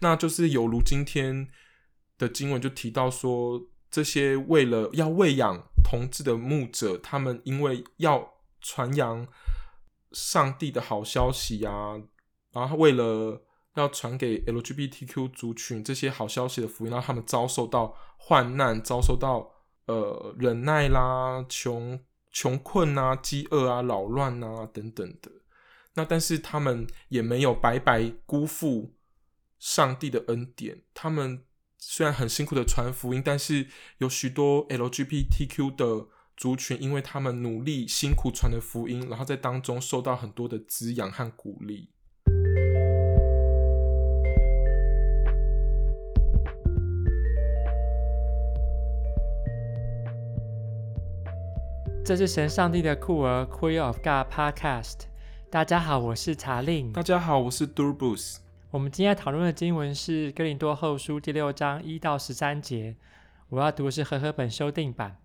那就是有如今天的经文就提到说，这些为了要喂养同志的牧者，他们因为要传扬上帝的好消息啊，然后为了要传给 LGBTQ 族群这些好消息的福音，让他们遭受到患难，遭受到呃忍耐啦、穷穷困啊、饥饿啊、扰乱啊等等的。那但是他们也没有白白辜负上帝的恩典。他们虽然很辛苦的传福音，但是有许多 LGBTQ 的族群，因为他们努力辛苦传的福音，然后在当中受到很多的滋养和鼓励。这是神上帝的酷儿 Queer of God Podcast。大家好，我是查令。大家好，我是 Durbus。我们今天讨论的经文是《哥林多后书》第六章一到十三节。我要读的是和合本修订版。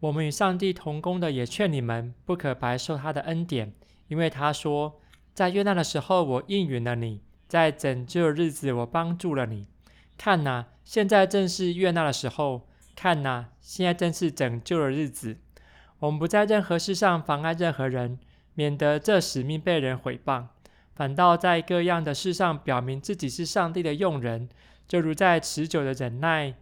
我们与上帝同工的，也劝你们不可白受他的恩典，因为他说：“在悦纳的时候，我应允了你；在拯救的日子，我帮助了你。看哪，现在正是悦纳的时候；看哪，现在正是拯救的日子。我们不在任何事上妨碍任何人。”免得这使命被人毁谤，反倒在各样的事上表明自己是上帝的用人，就如在持久的忍耐、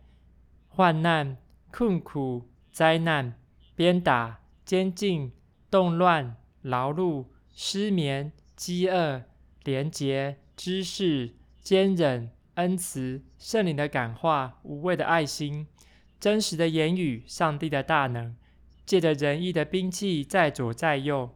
患难、困苦、灾难、鞭打、监禁、动乱、劳碌、失眠、饥饿、廉洁、知识、坚忍、恩慈、圣灵的感化、无畏的爱心、真实的言语、上帝的大能，借着仁义的兵器，在左在右。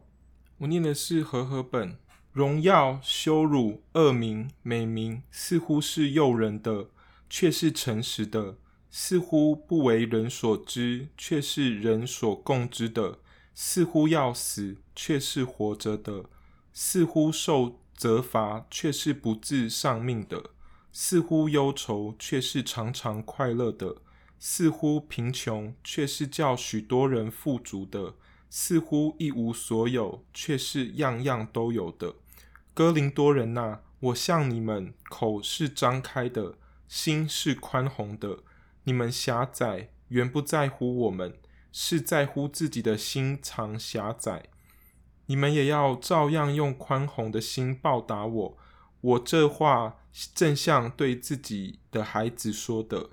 我念的是和合本，荣耀、羞辱、恶名、美名，似乎是诱人的，却是诚实的；似乎不为人所知，却是人所共知的；似乎要死，却是活着的；似乎受责罚，却是不致丧命的；似乎忧愁，却是常常快乐的；似乎贫穷，却是叫许多人富足的。似乎一无所有，却是样样都有的。哥林多人呐、我向你们口是张开的，心是宽宏的。你们狭窄，原不在乎我们，是在乎自己的心肠狭窄。你们也要照样用宽宏的心报答我。我这话正像对自己的孩子说的。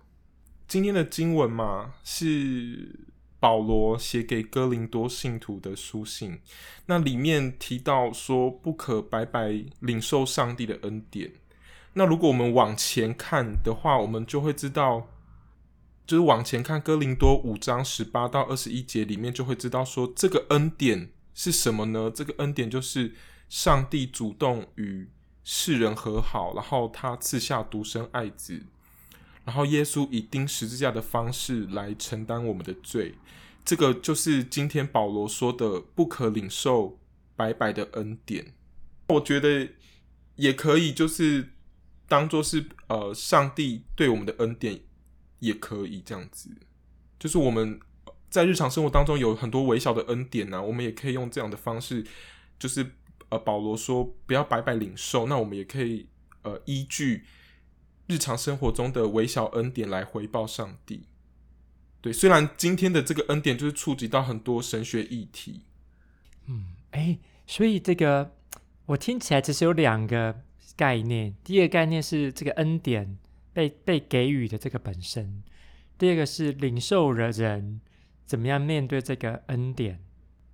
今天的经文嘛，是。保罗写给哥林多信徒的书信，那里面提到说，不可白白领受上帝的恩典。那如果我们往前看的话，我们就会知道，就是往前看哥林多五章十八到二十一节里面，就会知道说，这个恩典是什么呢？这个恩典就是上帝主动与世人和好，然后他赐下独生爱子。然后耶稣以钉十字架的方式来承担我们的罪，这个就是今天保罗说的不可领受白白的恩典。我觉得也可以，就是当做是呃上帝对我们的恩典，也可以这样子。就是我们在日常生活当中有很多微小的恩典呢、啊，我们也可以用这样的方式，就是呃保罗说不要白白领受，那我们也可以呃依据。日常生活中的微小恩典来回报上帝。对，虽然今天的这个恩典就是触及到很多神学议题。嗯，哎，所以这个我听起来其实有两个概念。第一个概念是这个恩典被被给予的这个本身，第二个是领受的人怎么样面对这个恩典。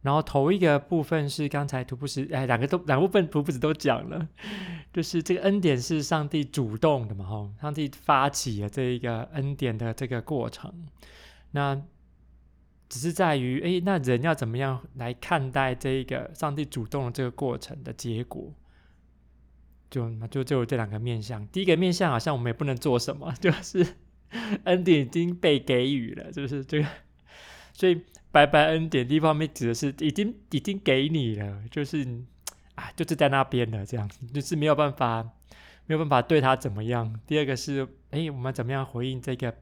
然后头一个部分是刚才图布斯哎，两个都两部分图布斯都讲了，就是这个恩典是上帝主动的嘛，吼，上帝发起了这一个恩典的这个过程，那只是在于哎，那人要怎么样来看待这一个上帝主动的这个过程的结果？就就就有这两个面向，第一个面向好像我们也不能做什么，就是 恩典已经被给予了，就是？这个，所以。白白恩典，第一方面指的是已经已经给你了，就是啊，就是在那边了，这样子就是没有办法没有办法对他怎么样。第二个是，哎，我们怎么样回应这个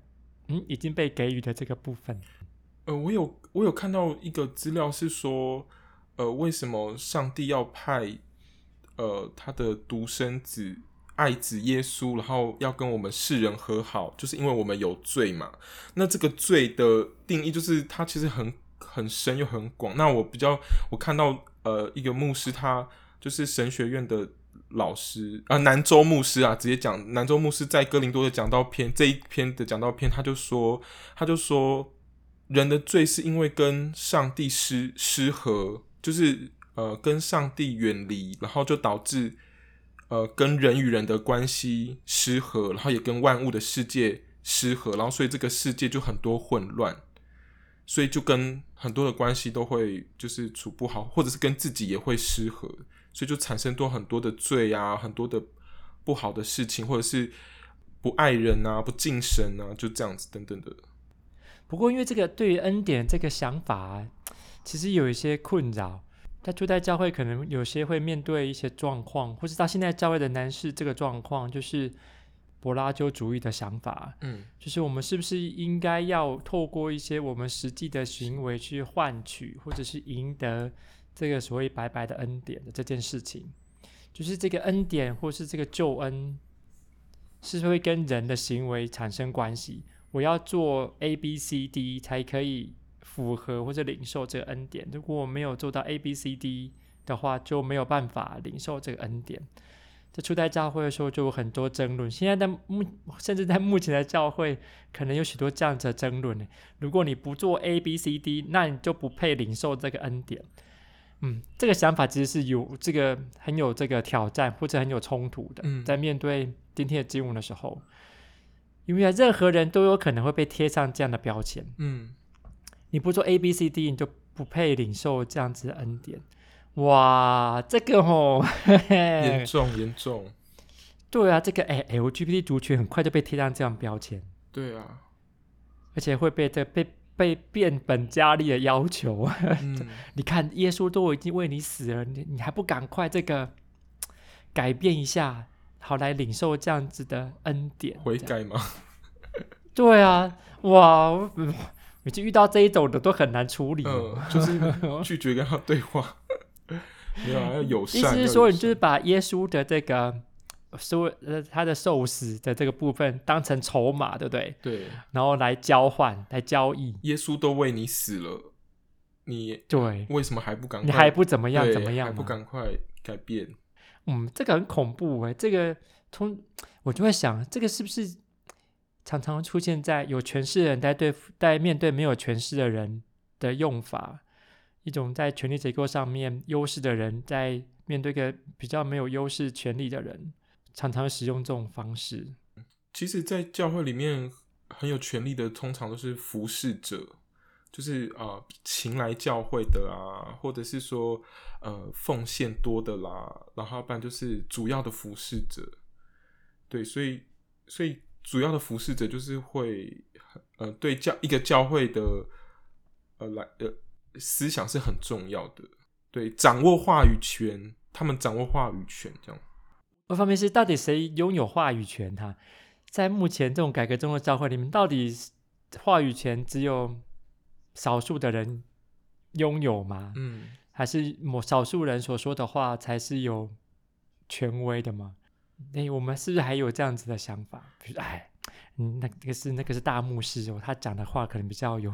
嗯已经被给予的这个部分？呃，我有我有看到一个资料是说，呃，为什么上帝要派呃他的独生子爱子耶稣，然后要跟我们世人和好，就是因为我们有罪嘛。那这个罪的定义，就是它其实很很深又很广。那我比较我看到呃一个牧师，他就是神学院的老师啊，南州牧师啊，直接讲南州牧师在哥林多的讲道篇这一篇的讲道篇，他就说他就说人的罪是因为跟上帝失失和，就是呃跟上帝远离，然后就导致。呃，跟人与人的关系失和，然后也跟万物的世界失和，然后所以这个世界就很多混乱，所以就跟很多的关系都会就是处不好，或者是跟自己也会失和，所以就产生多很多的罪啊，很多的不好的事情，或者是不爱人啊，不敬神啊，就这样子等等的。不过，因为这个对于恩典这个想法，其实有一些困扰。在住在教会，可能有些会面对一些状况，或是他现在教会的男士这个状况，就是柏拉修主义的想法，嗯，就是我们是不是应该要透过一些我们实际的行为去换取，或者是赢得这个所谓白白的恩典的这件事情，就是这个恩典或是这个救恩，是会跟人的行为产生关系，我要做 A、B、C、D 才可以。符合或者领受这个恩典，如果我没有做到 A、B、C、D 的话，就没有办法领受这个恩典。在初代教会的时候就有很多争论，现在在目甚至在目前的教会，可能有许多这样子的争论。如果你不做 A、B、C、D，那你就不配领受这个恩典。嗯，这个想法其实是有这个很有这个挑战或者很有冲突的。嗯，在面对今天的经文的时候，因为任何人都有可能会被贴上这样的标签。嗯。你不做 A B C D，你就不配领受这样子的恩典。哇，这个吼，严重严重。对啊，这个哎 LGBT 族群很快就被贴上这样标签。对啊，而且会被这被被变本加厉的要求。嗯、你看，耶稣都已经为你死了，你你还不赶快这个改变一下，好来领受这样子的恩典？悔改吗？对啊，哇。每次遇到这一种的都很难处理，嗯，就是拒绝跟他对话，没有要友善。意思是说，你就是把耶稣的这个受呃他的受死的这个部分当成筹码，对不对？对，然后来交换来交易。耶稣都为你死了，你对为什么还不赶快？你还不怎么样？怎么样？还不赶快改变？嗯，这个很恐怖哎，这个从我就会想，这个是不是？常常出现在有权势的人在对在面对没有权势的人的用法，一种在权力结构上面优势的人在面对个比较没有优势权力的人，常常使用这种方式。其实，在教会里面很有权力的，通常都是服侍者，就是啊、呃，勤来教会的啊，或者是说呃奉献多的啦，然后不然就是主要的服侍者。对，所以所以。主要的服侍者就是会，呃，对教一个教会的，呃，来呃思想是很重要的，对，掌握话语权，他们掌握话语权，这样。一方面是到底谁拥有话语权？哈，在目前这种改革中的教会里面，到底话语权只有少数的人拥有吗？嗯，还是某少数人所说的话才是有权威的吗？哎，我们是不是还有这样子的想法？比如，哎，嗯，那个是那个是大牧师哦，他讲的话可能比较有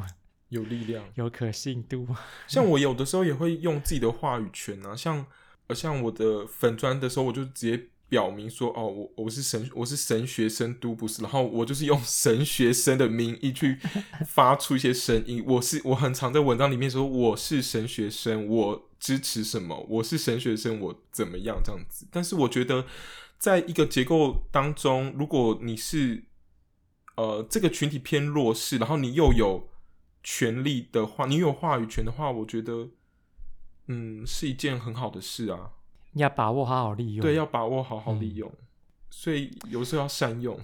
有力量、有可信度。像我有的时候也会用自己的话语权啊，像呃，像我的粉专的时候，我就直接表明说，哦，我我是神，我是神学生都不是，然后我就是用神学生的名义去发出一些声音。我是我很常在文章里面说，我是神学生，我支持什么，我是神学生，我怎么样这样子。但是我觉得。在一个结构当中，如果你是呃这个群体偏弱势，然后你又有权利的话，你有话语权的话，我觉得嗯是一件很好的事啊。你要把握好好利用，对，要把握好好利用，嗯、所以有时候要善用，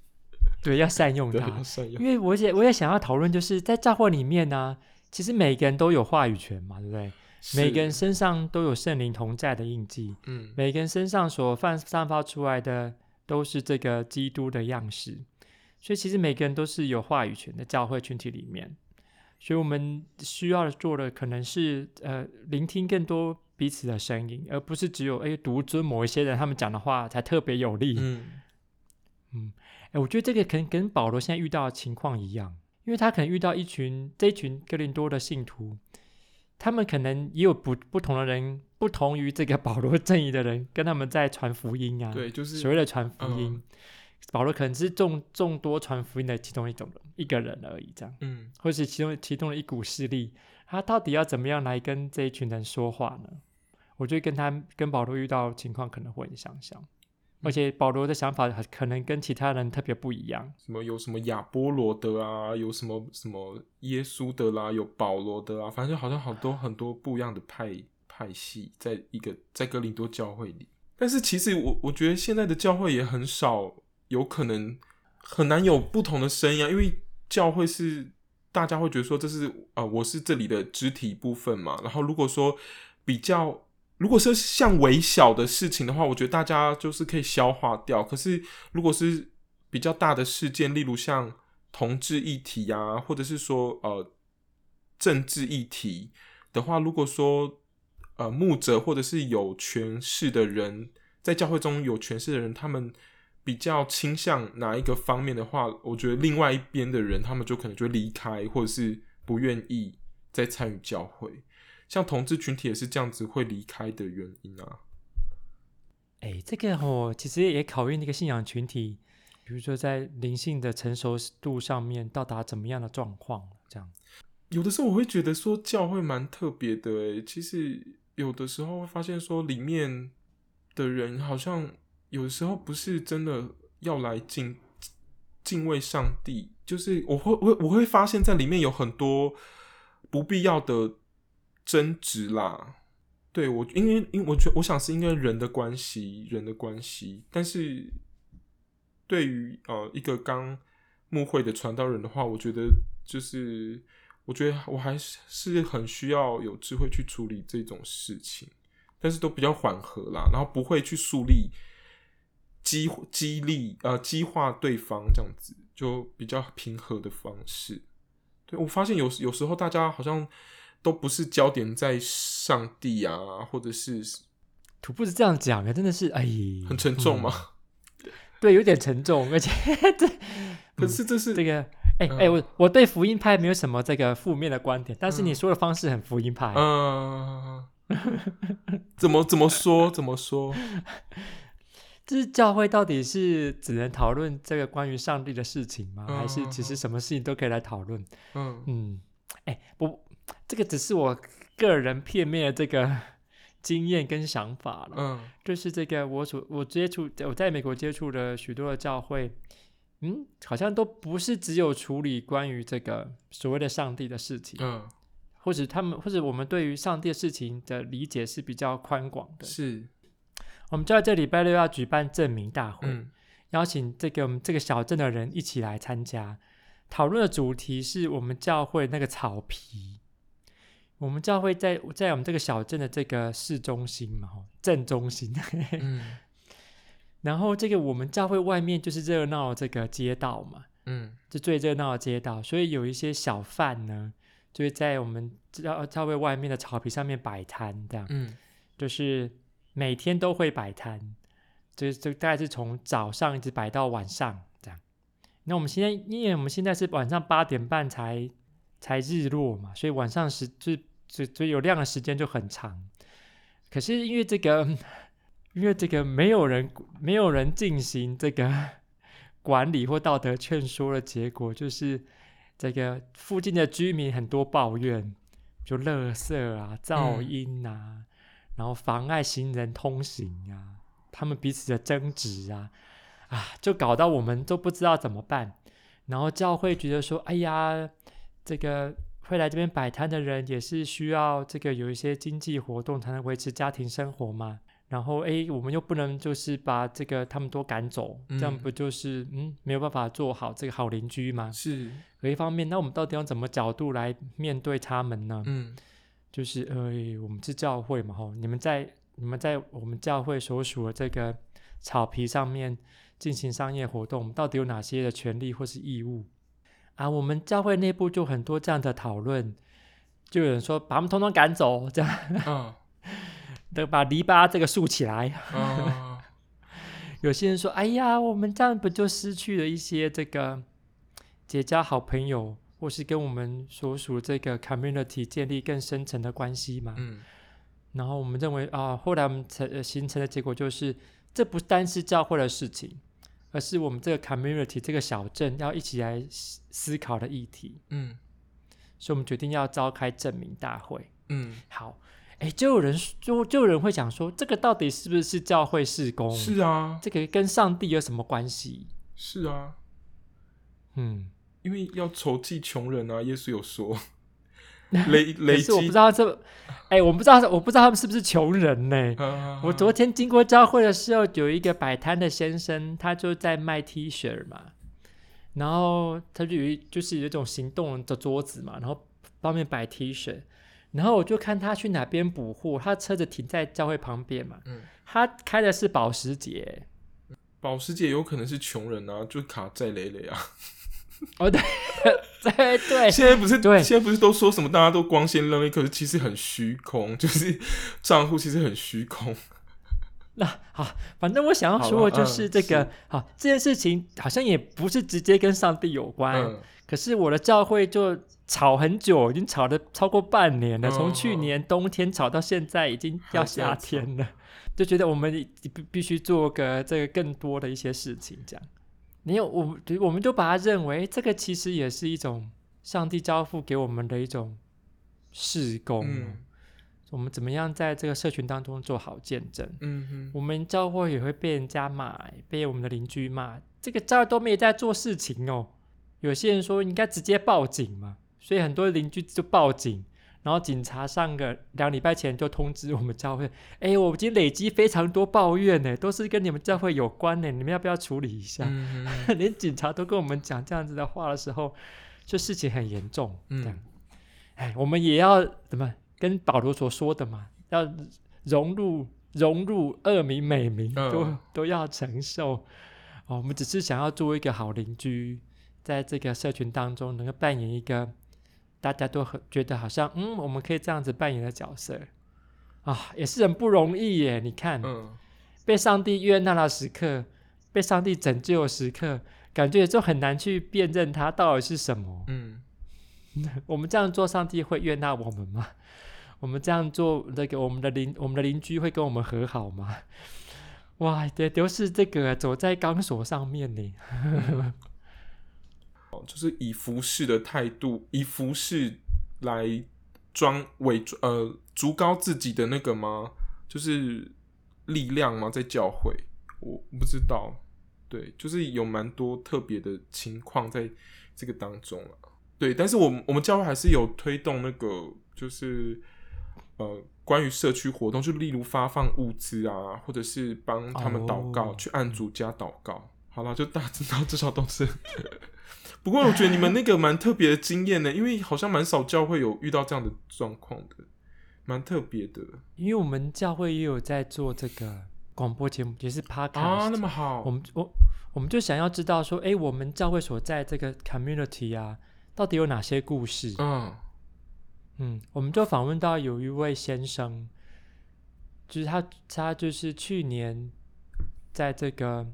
对，要善用它，善用。因为我也我也想要讨论，就是在教会里面呢、啊，其实每个人都有话语权嘛，对不对？每个人身上都有圣灵同在的印记，嗯，每个人身上所散散发出来的都是这个基督的样式，所以其实每个人都是有话语权的教会群体里面，所以我们需要做的可能是呃聆听更多彼此的声音，而不是只有哎独尊某一些人他们讲的话才特别有力。嗯。嗯，哎，我觉得这个可能跟保罗现在遇到的情况一样，因为他可能遇到一群这一群哥林多的信徒，他们可能也有不不同的人，不同于这个保罗正义的人，跟他们在传福音啊。对，就是所谓的传福音。嗯保罗可能是众众多传福音的其中一种人一个人而已，这样，嗯，或是其中其中的一股势力，他到底要怎么样来跟这一群人说话呢？我觉得跟他跟保罗遇到情况可能会很相像，而且保罗的想法可能跟其他人特别不一样。什么有什么亚波罗的啊，有什么什么耶稣的啦，有保罗的啊，反正好像好多很多不一样的派派系，在一个在哥林多教会里。但是其实我我觉得现在的教会也很少。有可能很难有不同的声音啊，因为教会是大家会觉得说这是啊、我是这里的肢体部分嘛。然后如果说比较，如果是像微小的事情的话，我觉得大家就是可以消化掉。可是如果是比较大的事件，例如像同志议题啊，或者是说呃政治议题的话，如果说呃牧者或者是有权势的人在教会中有权势的人，他们。比较倾向哪一个方面的话，我觉得另外一边的人，他们就可能就离开，或者是不愿意再参与教会。像同志群体也是这样子会离开的原因啊。哎、欸，这个哦，其实也考验那个信仰群体，比如说在灵性的成熟度上面到达怎么样的状况，这样。有的时候我会觉得说教会蛮特别的，哎，其实有的时候会发现说里面的人好像。有的时候不是真的要来敬敬畏上帝，就是我会我我会发现在里面有很多不必要的争执啦。对我，因为因为我觉我想是因为人的关系，人的关系。但是对于呃一个刚牧会的传道人的话，我觉得就是我觉得我还是是很需要有智慧去处理这种事情，但是都比较缓和啦，然后不会去树立。激激励呃激化对方这样子就比较平和的方式。对，我发现有有时候大家好像都不是焦点在上帝啊，或者是土不是这样讲的，真的是哎，很沉重吗？嗯、对，有点沉重，而且 这可是这是、嗯、这个哎哎，我我对福音派没有什么这个负面的观点，但是你说的方式很福音派，嗯，怎么怎么说怎么说？这是教会到底是只能讨论这个关于上帝的事情吗？嗯、还是其实什么事情都可以来讨论？嗯嗯，哎，不，这个只是我个人片面的这个 经验跟想法了。嗯，就是这个我所我接触我在美国接触的许多的教会，嗯，好像都不是只有处理关于这个所谓的上帝的事情。嗯，或者他们或者我们对于上帝的事情的理解是比较宽广的。是。我们就在这礼拜六要举办证明大会，嗯、邀请这个我们这个小镇的人一起来参加。讨论的主题是我们教会那个草皮。我们教会在在我们这个小镇的这个市中心嘛，镇中心。嗯、然后这个我们教会外面就是热闹的这个街道嘛，嗯，就最热闹的街道，所以有一些小贩呢，就会在我们教教会外面的草皮上面摆摊，这样，嗯，就是。每天都会摆摊，就就大概是从早上一直摆到晚上这样。那我们现在，因为我们现在是晚上八点半才才日落嘛，所以晚上时就就就有亮的时间就很长。可是因为这个，因为这个没有人没有人进行这个 管理或道德劝说的结果，就是这个附近的居民很多抱怨，就垃圾啊、噪音啊。嗯然后妨碍行人通行啊，他们彼此的争执啊，啊，就搞到我们都不知道怎么办。然后教会觉得说，哎呀，这个会来这边摆摊的人也是需要这个有一些经济活动才能维持家庭生活嘛。然后哎，我们又不能就是把这个他们都赶走，嗯、这样不就是嗯没有办法做好这个好邻居吗？是。有一方面，那我们到底用怎么角度来面对他们呢？嗯。就是呃，我们是教会嘛，吼，你们在你们在我们教会所属的这个草皮上面进行商业活动，到底有哪些的权利或是义务啊？我们教会内部就很多这样的讨论，就有人说把他们通通赶走，这样，嗯，得把篱笆这个竖起来。啊、有些人说：“哎呀，我们这样不就失去了一些这个结交好朋友，或是跟我们所属这个 community 建立更深层的关系嘛？”嗯。然后我们认为啊，后来我们成形成的结果就是，这不单是教会的事情，而是我们这个 community 这个小镇要一起来思考的议题。嗯。所以我们决定要召开证明大会。嗯。好。哎，就有人就就有人会讲说，这个到底是不是教会事工？是啊，这个跟上帝有什么关系？是啊，嗯，因为要筹集穷人啊，耶稣有说，累累积。我不知道这，哎，我不知道，我不知道他们是不是穷人呢？啊、我昨天经过教会的时候，有一个摆摊的先生，他就在卖 T 恤嘛，然后他就有一就是有一种行动的桌子嘛，然后方面摆 T 恤。然后我就看他去哪边补货，他车子停在教会旁边嘛。嗯，他开的是保时捷，保时捷有可能是穷人啊，就卡债累累啊。哦，对 对对，现在不是对，现在不是都说什么大家都光鲜亮丽，可是其实很虚空，就是账户其实很虚空。那好，反正我想要说的就是这个，好，这件事情好像也不是直接跟上帝有关，嗯，可是我的教会就。吵很久，已经吵了超过半年了。从去年冬天吵到现在，已经要夏天了，就觉得我们必必须做个这个更多的一些事情。这样，你有我，我们就把它认为这个其实也是一种上帝交付给我们的一种事工。嗯，我们怎么样在这个社群当中做好见证？嗯哼，我们教会也会被人家骂，被我们的邻居骂，这个教会都没有在做事情哦。有些人说应该直接报警嘛。所以很多邻居就报警，然后警察上个两礼拜前就通知我们教会，哎，我已经累积非常多抱怨呢，都是跟你们教会有关呢，你们要不要处理一下？连警察都跟我们讲这样子的话的时候，就事情很严重。嗯，哎，我们也要怎么跟保罗所说的嘛，要融入融入恶名美名，都、嗯、都要承受。哦，我们只是想要做一个好邻居，在这个社群当中能够扮演一个。大家都很觉得好像，嗯，我们可以这样子扮演的角色啊，也是很不容易耶。你看，嗯，被上帝悦纳的时刻，被上帝拯救的时刻，感觉就很难去辨认它到底是什么。嗯，我们这样做，上帝会悦纳我们吗？我们这样做，那个我们的邻我们的邻居会跟我们和好吗？哇，对，都是这个走在钢索上面呢。就是以服饰的态度，以服饰来装伪装呃，足高自己的那个吗？就是力量吗？在教会，我不知道。对，就是有蛮多特别的情况在这个当中了。对，但是我们我们教会还是有推动那个，就是呃，关于社区活动，就例如发放物资啊，或者是帮他们祷告，去按主家祷告。好了，就大家知道，至少都是。不过我觉得你们那个蛮特别的经验呢，因为好像蛮少教会有遇到这样的状况的，蛮特别的。因为我们教会也有在做这个广播节目，也是 podcast 啊，那么好。我们我我们就想要知道说，哎，我们教会所在这个 community 啊，到底有哪些故事？嗯嗯，我们就访问到有一位先生，就是他他就是去年在这个。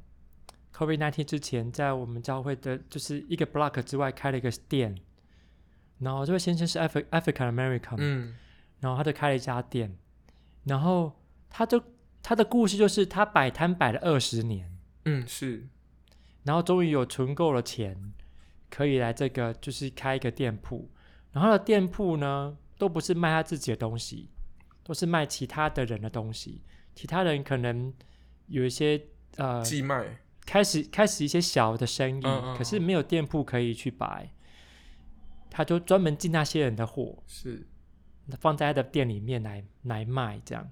COVID-19 之前，在我们教会的，就是一个 block 之外开了一个店，然后这位先生是 Af African American，嗯，然后他就开了一家店，然后他就他的故事就是他摆摊摆了二十年，嗯，是，然后终于有存够了钱，可以来这个就是开一个店铺，然后他的店铺呢都不是卖他自己的东西，都是卖其他的人的东西，其他人可能有一些呃寄卖。开始开始一些小的生意，嗯嗯，可是没有店铺可以去摆，他就专门进那些人的货，是放在他的店里面来来卖这样。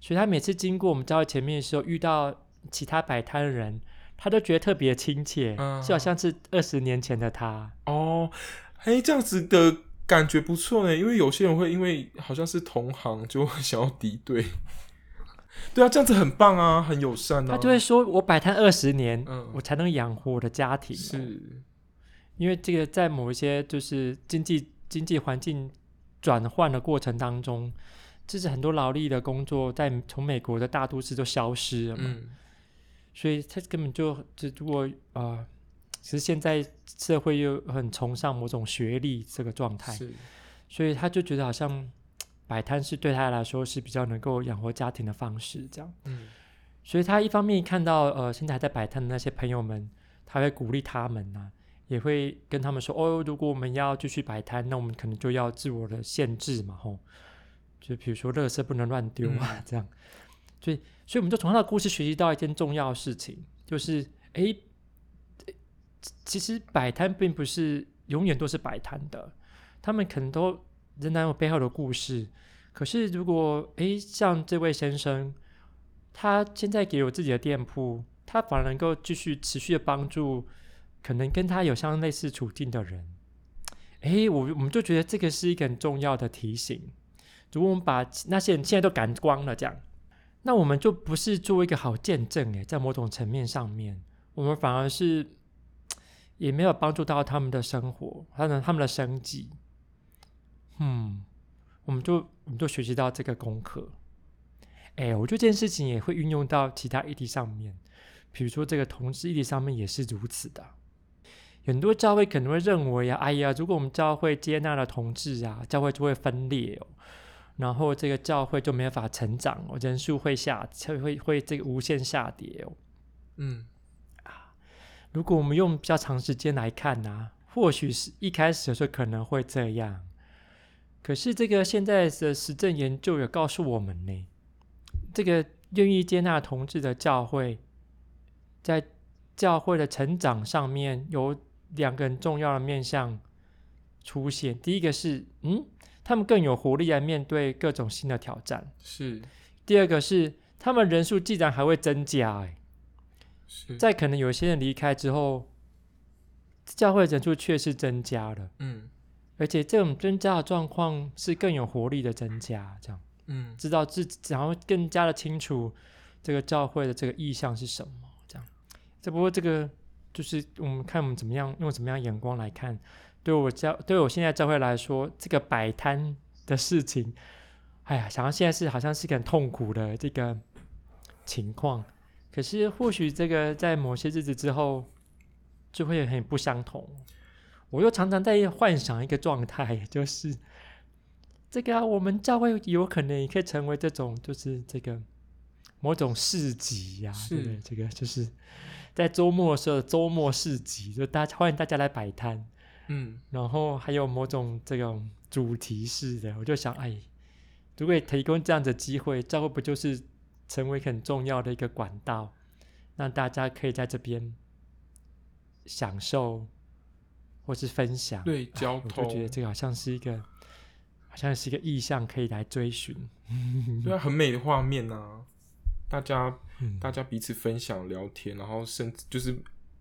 所以他每次经过我们教会前面的时候，遇到其他摆摊的人，他都觉得特别亲切，嗯，就好像是二十年前的他。哦，哎，这样子的感觉不错呢，因为有些人会因为好像是同行，就会想要敌对。对啊，这样子很棒啊，很友善啊。他就会说：“我摆摊二十年，嗯，我才能养活我的家庭。”是，因为这个在某一些就是经济经济环境转换的过程当中，就是很多劳力的工作在从美国的大都市都消失了嘛，嗯、所以他根本就就如果啊、呃，其实现在社会又很崇尚某种学历这个状态，所以他就觉得好像摆摊是对他来说是比较能够养活家庭的方式，这样。嗯，所以他一方面看到呃现在还在摆摊的那些朋友们，他会鼓励他们呐、啊。也会跟他们说哦，如果我们要继续摆摊，那我们可能就要自我的限制嘛，吼，就比如说垃圾不能乱丢啊，嗯、这样。所以，所以我们就从他的故事学习到一件重要的事情，就是哎，其实摆摊并不是永远都是摆摊的，他们可能都仍然有背后的故事。可是，如果哎，像这位先生，他现在给我自己的店铺，他反而能够继续持续的帮助。可能跟他有相类似处境的人，诶，我我们就觉得这个是一个很重要的提醒。如果我们把那些人现在都赶光了，这样，那我们就不是做一个好见证。诶，在某种层面上面，我们反而是 也没有帮助到他们的生活，他们他们的生计。嗯，我们就我们就学习到这个功课。哎，我觉得这件事情也会运用到其他议题上面，比如说这个同志议题上面也是如此的。很多教会可能会认为啊，哎呀，如果我们教会接纳了同志啊，教会就会分裂哦，然后这个教会就没法成长哦，人数会下，会会会这个无限下跌哦。嗯啊，如果我们用比较长时间来看啊，或许是一开始的时候可能会这样，可是这个现在的实证研究也告诉我们呢，这个愿意接纳同志的教会，在教会的成长上面有。两个很重要的面向出现，第一个是，嗯，他们更有活力来面对各种新的挑战。是。第二个是，他们人数既然还会增加，哎，是。在可能有些人离开之后，教会人数确实增加了。嗯。而且这种增加的状况是更有活力的增加，这样。嗯。知道自己，然后更加的清楚这个教会的这个意向是什么，这样。只不过这个。就是我们看我们怎么样用怎么样眼光来看，对我教对我现在教会来说，这个摆摊的事情，哎呀，想到现在是好像是个很痛苦的这个情况，可是或许这个在某些日子之后就会很不相同。我又常常在幻想一个状态，就是这个、啊、我们教会有可能也可以成为这种，就是这个某种市集呀、啊，是对不对？这个就是。在周末的时候，周末市集就大家欢迎大家来摆摊，嗯，然后还有某种这种主题式的，我就想，哎，如果提供这样的机会，教会不就是成为很重要的一个管道，让大家可以在这边享受或是分享，对，交通，我就觉得这个好像是一个，好像是一个意象可以来追寻，对啊，很美的画面啊。大家，大家彼此分享聊天，然后甚至就是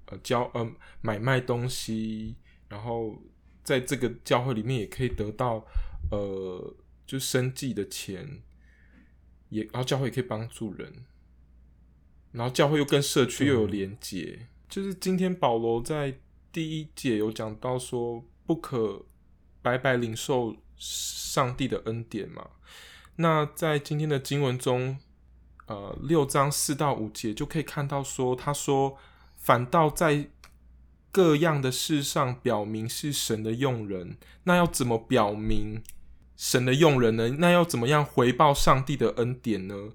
呃交呃买卖东西，然后在这个教会里面也可以得到呃就生计的钱，也然后教会也可以帮助人，然后教会又跟社区又有连结。嗯、就是今天保罗在第一节有讲到说，不可白白领受上帝的恩典嘛。那在今天的经文中。呃，六章四到五节就可以看到说，他说，反倒在各样的事上表明是神的用人。那要怎么表明神的用人呢？那要怎么样回报上帝的恩典呢？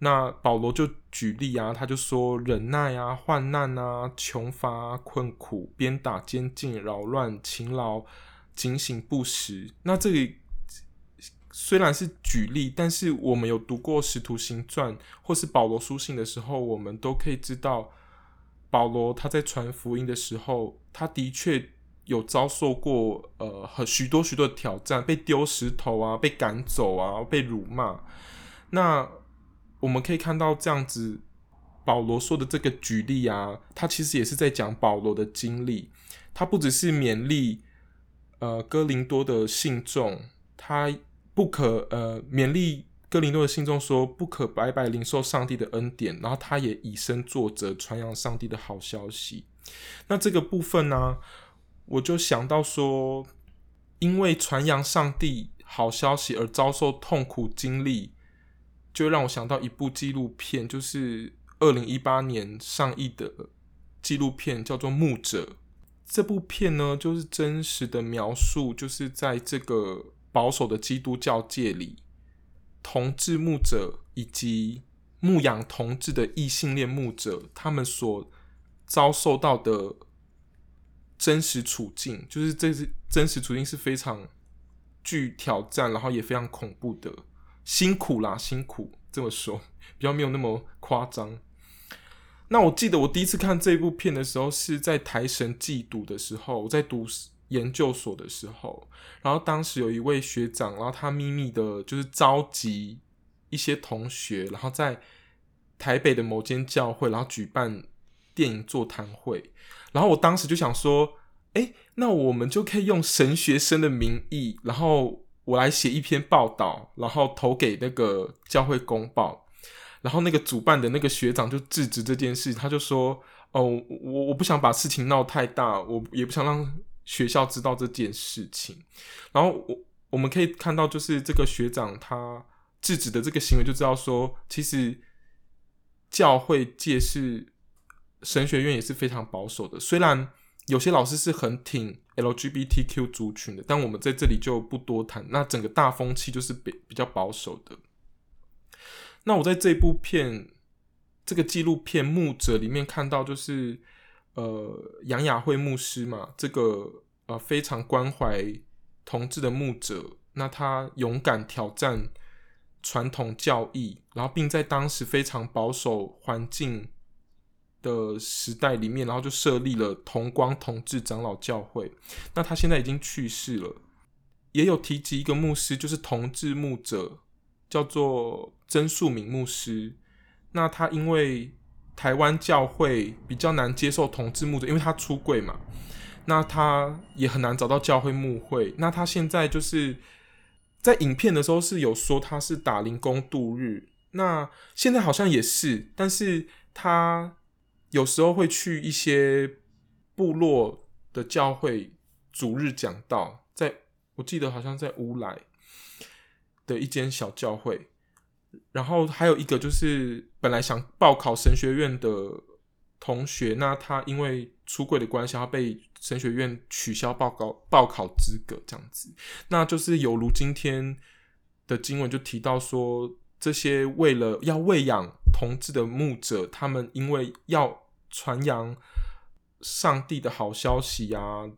那保罗就举例啊，他就说忍耐啊、患难啊、穷乏、困苦、鞭打、监禁、扰乱、勤劳、警醒、不时。那这里。虽然是举例，但是我们有读过《使徒行传》或是保罗书信的时候，我们都可以知道，保罗他在传福音的时候，他的确有遭受过呃很许多许多的挑战，被丢石头啊，被赶走啊，被辱骂。那我们可以看到这样子，保罗说的这个举例啊，他其实也是在讲保罗的经历，他不只是勉励呃哥林多的信众，他。不可呃勉励哥林多的信众说，不可白白领受上帝的恩典，然后他也以身作则，传扬上帝的好消息。那这个部分呢，我就想到说，因为传扬上帝好消息而遭受痛苦经历，就让我想到一部纪录片，就是二零一八年上映的纪录片，叫做《牧者》。这部片呢，就是真实的描述，就是在这个保守的基督教界里，同志牧者以及牧养同志的异性恋牧者，他们所遭受到的真实处境，就是这是真实处境是非常具挑战，然后也非常恐怖的，辛苦啦，辛苦这么说，比较没有那么夸张。那我记得我第一次看这部片的时候，是在台神祭读的时候，我在读研究所的时候，然后当时有一位学长，然后他秘密的就是召集一些同学，然后在台北的某间教会，然后举办电影座谈会，然后我当时就想说，诶，那我们就可以用神学生的名义，然后我来写一篇报道，然后投给那个教会公报。然后那个主办的那个学长就制止这件事，他就说：“哦，我我不想把事情闹太大，我也不想让学校知道这件事情。”然后我我们可以看到，就是这个学长他制止的这个行为，就知道说，其实教会界是神学院也是非常保守的。虽然有些老师是很挺 LGBTQ 族群的，但我们在这里就不多谈。那整个大风气就是比比较保守的。那我在这部片这个纪录片《牧者》里面看到，就是呃杨雅慧牧师嘛，这个呃非常关怀同志的牧者，那他勇敢挑战传统教义，然后并在当时非常保守环境的时代里面，然后就设立了同光同志长老教会。那他现在已经去世了，也有提及一个牧师，就是同志牧者。叫做曾树敏牧师，那他因为台湾教会比较难接受同志牧者，因为他出柜嘛，那他也很难找到教会牧会。那他现在就是在影片的时候是有说他是打零工度日，那现在好像也是，但是他有时候会去一些部落的教会主日讲道，在我记得好像在乌来。的一间小教会，然后还有一个就是本来想报考神学院的同学，那他因为出柜的关系，他被神学院取消报考报考资格，这样子，那就是有如今天的经文就提到说，这些为了要喂养同志的牧者，他们因为要传扬上帝的好消息啊，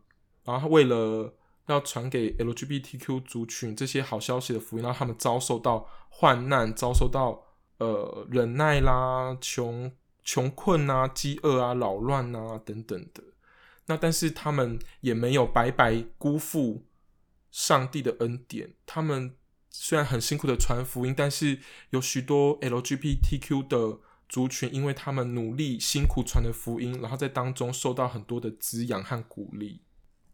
然后为了。要传给 LGBTQ 族群这些好消息的福音，让他们遭受到患难，遭受到呃忍耐啦、穷穷困啊、饥饿啊、扰乱啊等等的。那但是他们也没有白白辜负上帝的恩典。他们虽然很辛苦的传福音，但是有许多 LGBTQ 的族群，因为他们努力辛苦传的福音，然后在当中受到很多的滋养和鼓励。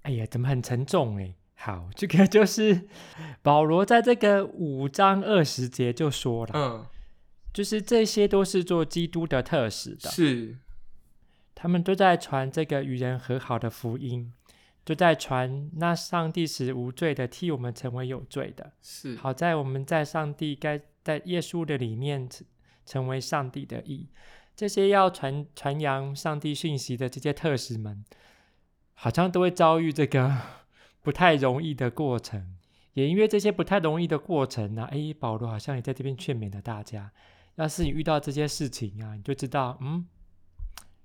哎呀，怎么很沉重哎？好，这个就是 保罗在这个五章二十节就说了，嗯，就是这些都是做基督的特使的，是，他们都在传这个与人和好的福音，都在传那上帝使无罪的替我们成为有罪的，是，好在我们在上帝该在耶稣的里面成为上帝的义，这些要传传扬上帝讯息的这些特使们。好像都会遭遇这个 不太容易的过程，也因为这些不太容易的过程呢、啊，哎，保罗好像也在这边劝勉了大家，要是你遇到这些事情啊，你就知道，嗯，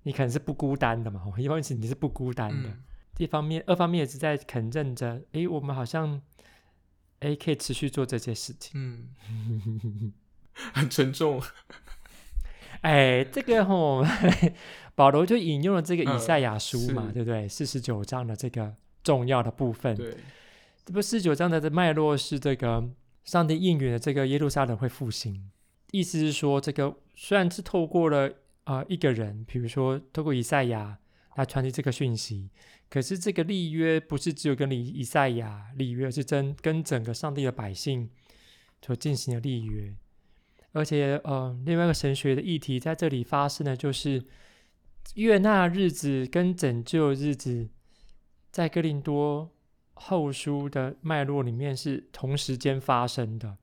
你可能是不孤单的嘛，一方面是你是不孤单的，嗯、一方面，二方面也是在肯认着，哎，我们好像，哎，可以持续做这些事情，嗯，很沉重。哎，这个吼，保罗就引用了这个以赛亚书嘛，嗯、对不对？四十九章的这个重要的部分。对，这不四十九章的脉络是这个上帝应允的这个耶路撒冷会复兴，意思是说，这个虽然是透过了啊、呃、一个人，比如说透过以赛亚来传递这个讯息，可是这个立约不是只有跟以以赛亚立约，是真跟整个上帝的百姓所进行的立约。而且，呃，另外一个神学的议题在这里发生的，就是悦纳日子跟拯救日子，在哥林多后书的脉络里面是同时间发生的，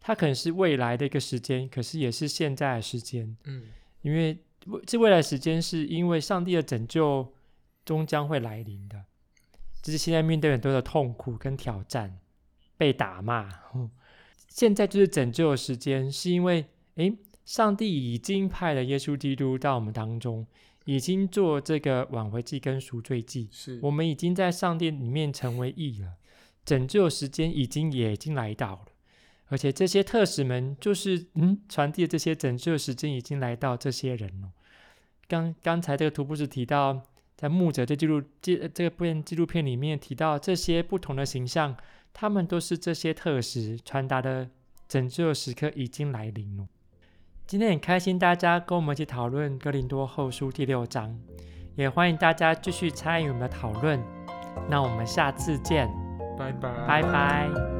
它可能是未来的一个时间，可是也是现在的时间。嗯，因为这未来时间是因为上帝的拯救终将会来临的，只是现在面对很多的痛苦跟挑战，被打骂。现在就是拯救的时间，是因为诶，上帝已经派了耶稣基督到我们当中。已经做这个挽回祭跟赎罪祭，是我们已经在上帝里面成为义了，拯救时间已经也已经来到了，而且这些特使们就是嗯传递这些拯救时间已经来到这些人了。刚刚才这个图不是提到在牧者这纪录这这个部纪录片里面提到这些不同的形象，他们都是这些特使传达的拯救时刻已经来临了。今天很开心，大家跟我们一起讨论《哥林多后书》第六章，也欢迎大家继续参与我们的讨论。那我们下次见，拜拜，拜拜。